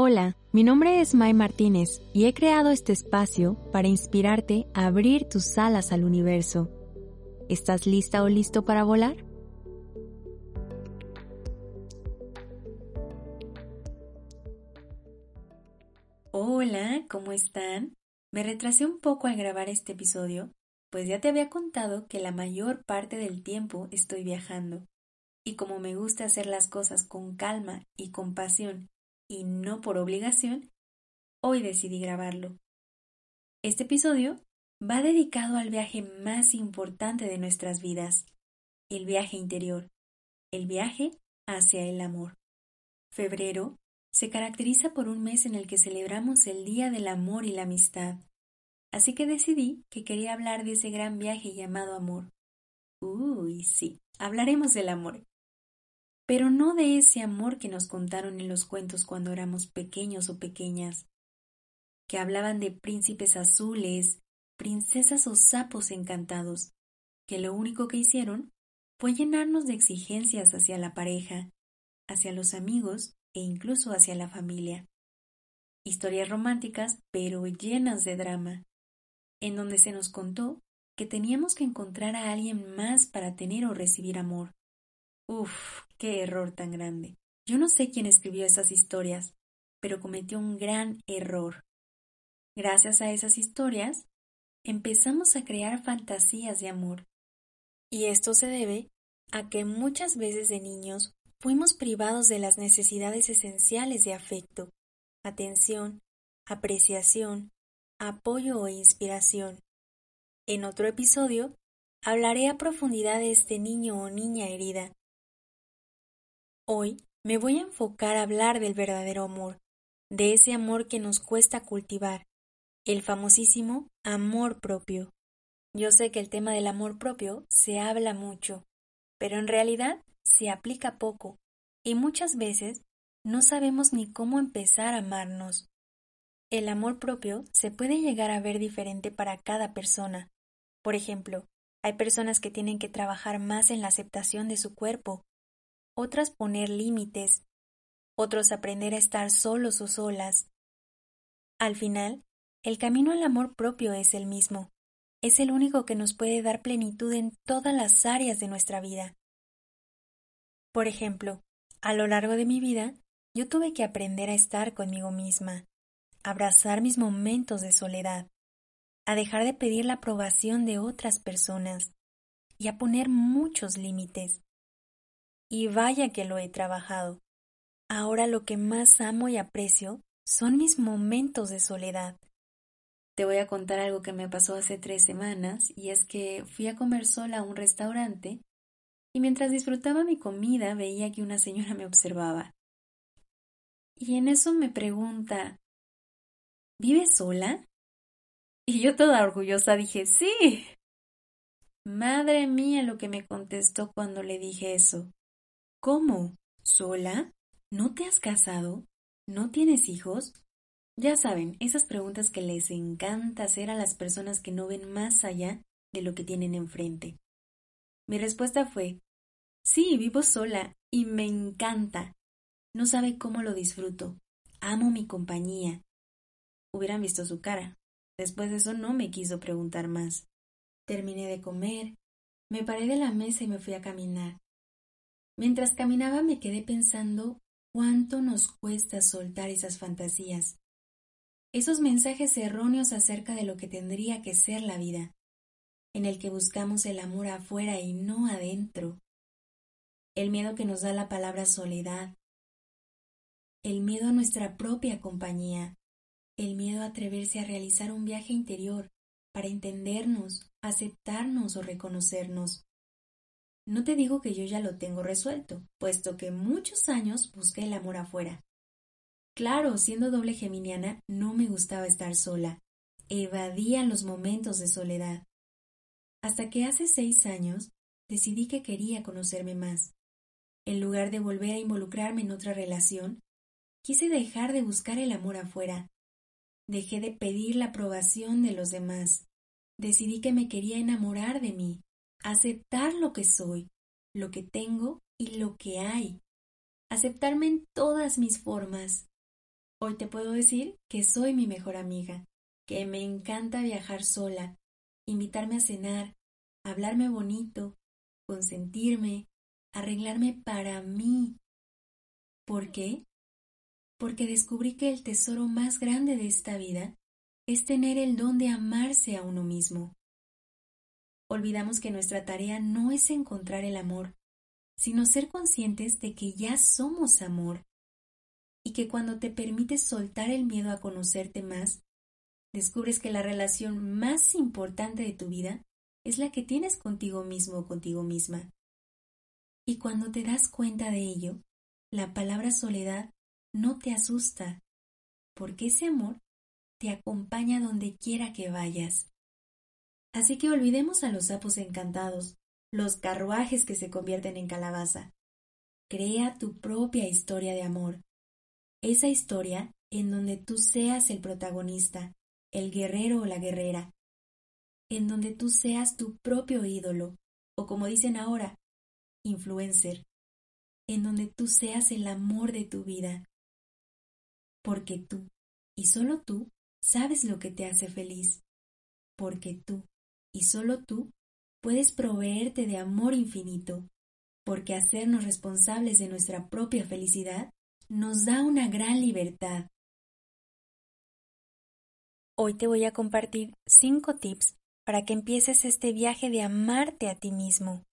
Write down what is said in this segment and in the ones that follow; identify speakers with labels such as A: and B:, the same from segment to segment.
A: Hola, mi nombre es Mai Martínez y he creado este espacio para inspirarte a abrir tus alas al universo. ¿Estás lista o listo para volar?
B: Hola, ¿cómo están? Me retrasé un poco al grabar este episodio, pues ya te había contado que la mayor parte del tiempo estoy viajando. Y como me gusta hacer las cosas con calma y con pasión y no por obligación, hoy decidí grabarlo. Este episodio va dedicado al viaje más importante de nuestras vidas, el viaje interior, el viaje hacia el amor. Febrero se caracteriza por un mes en el que celebramos el Día del Amor y la Amistad, así que decidí que quería hablar de ese gran viaje llamado amor. Uy, sí, hablaremos del amor pero no de ese amor que nos contaron en los cuentos cuando éramos pequeños o pequeñas, que hablaban de príncipes azules, princesas o sapos encantados, que lo único que hicieron fue llenarnos de exigencias hacia la pareja, hacia los amigos e incluso hacia la familia. Historias románticas, pero llenas de drama, en donde se nos contó que teníamos que encontrar a alguien más para tener o recibir amor. Uf, qué error tan grande. Yo no sé quién escribió esas historias, pero cometió un gran error. Gracias a esas historias, empezamos a crear fantasías de amor. Y esto se debe a que muchas veces de niños fuimos privados de las necesidades esenciales de afecto, atención, apreciación, apoyo o inspiración. En otro episodio hablaré a profundidad de este niño o niña herida Hoy me voy a enfocar a hablar del verdadero amor, de ese amor que nos cuesta cultivar, el famosísimo amor propio. Yo sé que el tema del amor propio se habla mucho, pero en realidad se aplica poco y muchas veces no sabemos ni cómo empezar a amarnos. El amor propio se puede llegar a ver diferente para cada persona. Por ejemplo, hay personas que tienen que trabajar más en la aceptación de su cuerpo otras poner límites, otros aprender a estar solos o solas. Al final, el camino al amor propio es el mismo, es el único que nos puede dar plenitud en todas las áreas de nuestra vida. Por ejemplo, a lo largo de mi vida, yo tuve que aprender a estar conmigo misma, abrazar mis momentos de soledad, a dejar de pedir la aprobación de otras personas y a poner muchos límites. Y vaya que lo he trabajado. Ahora lo que más amo y aprecio son mis momentos de soledad. Te voy a contar algo que me pasó hace tres semanas, y es que fui a comer sola a un restaurante, y mientras disfrutaba mi comida veía que una señora me observaba. Y en eso me pregunta ¿Vives sola? Y yo toda orgullosa dije sí. Madre mía lo que me contestó cuando le dije eso. ¿Cómo? ¿Sola? ¿No te has casado? ¿No tienes hijos? Ya saben, esas preguntas que les encanta hacer a las personas que no ven más allá de lo que tienen enfrente. Mi respuesta fue, sí, vivo sola y me encanta. No sabe cómo lo disfruto. Amo mi compañía. Hubieran visto su cara. Después de eso no me quiso preguntar más. Terminé de comer, me paré de la mesa y me fui a caminar. Mientras caminaba me quedé pensando cuánto nos cuesta soltar esas fantasías, esos mensajes erróneos acerca de lo que tendría que ser la vida, en el que buscamos el amor afuera y no adentro, el miedo que nos da la palabra soledad, el miedo a nuestra propia compañía, el miedo a atreverse a realizar un viaje interior para entendernos, aceptarnos o reconocernos. No te digo que yo ya lo tengo resuelto, puesto que muchos años busqué el amor afuera. Claro, siendo doble geminiana, no me gustaba estar sola. Evadía los momentos de soledad. Hasta que hace seis años decidí que quería conocerme más. En lugar de volver a involucrarme en otra relación, quise dejar de buscar el amor afuera. Dejé de pedir la aprobación de los demás. Decidí que me quería enamorar de mí, aceptar lo que soy, lo que tengo y lo que hay. Aceptarme en todas mis formas. Hoy te puedo decir que soy mi mejor amiga, que me encanta viajar sola, invitarme a cenar, hablarme bonito, consentirme, arreglarme para mí. ¿Por qué? Porque descubrí que el tesoro más grande de esta vida es tener el don de amarse a uno mismo. Olvidamos que nuestra tarea no es encontrar el amor, sino ser conscientes de que ya somos amor y que cuando te permites soltar el miedo a conocerte más, descubres que la relación más importante de tu vida es la que tienes contigo mismo o contigo misma. Y cuando te das cuenta de ello, la palabra soledad no te asusta, porque ese amor te acompaña donde quiera que vayas. Así que olvidemos a los sapos encantados, los carruajes que se convierten en calabaza. Crea tu propia historia de amor. Esa historia en donde tú seas el protagonista, el guerrero o la guerrera. En donde tú seas tu propio ídolo, o como dicen ahora, influencer. En donde tú seas el amor de tu vida. Porque tú, y solo tú, sabes lo que te hace feliz. Porque tú, y solo tú, puedes proveerte de amor infinito, porque hacernos responsables de nuestra propia felicidad nos da una gran libertad. Hoy te voy a compartir cinco tips para que empieces este viaje de amarte a ti mismo.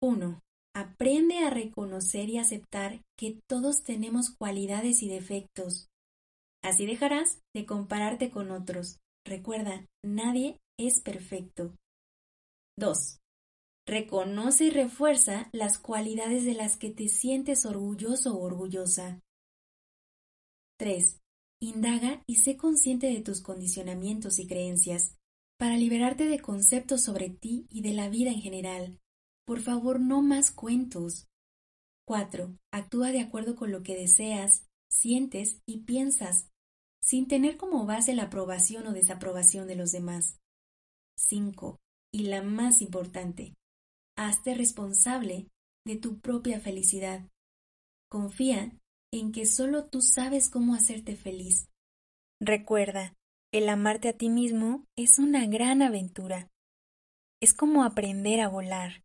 B: 1. Aprende a reconocer y aceptar que todos tenemos cualidades y defectos. Así dejarás de compararte con otros. Recuerda, nadie es perfecto. 2. Reconoce y refuerza las cualidades de las que te sientes orgulloso o orgullosa. 3. Indaga y sé consciente de tus condicionamientos y creencias para liberarte de conceptos sobre ti y de la vida en general. Por favor, no más cuentos. 4. Actúa de acuerdo con lo que deseas, sientes y piensas, sin tener como base la aprobación o desaprobación de los demás. 5 y la más importante, hazte responsable de tu propia felicidad. Confía en que solo tú sabes cómo hacerte feliz. Recuerda, el amarte a ti mismo es una gran aventura. Es como aprender a volar.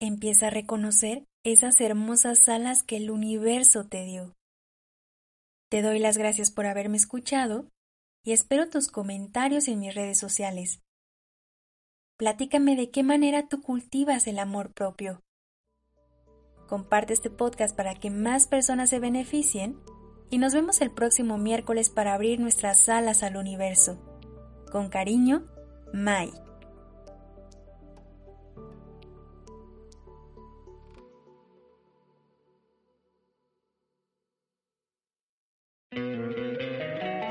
B: Empieza a reconocer esas hermosas alas que el universo te dio. Te doy las gracias por haberme escuchado y espero tus comentarios en mis redes sociales. Platícame de qué manera tú cultivas el amor propio. Comparte este podcast para que más personas se beneficien y nos vemos el próximo miércoles para abrir nuestras alas al universo. Con cariño, Mai.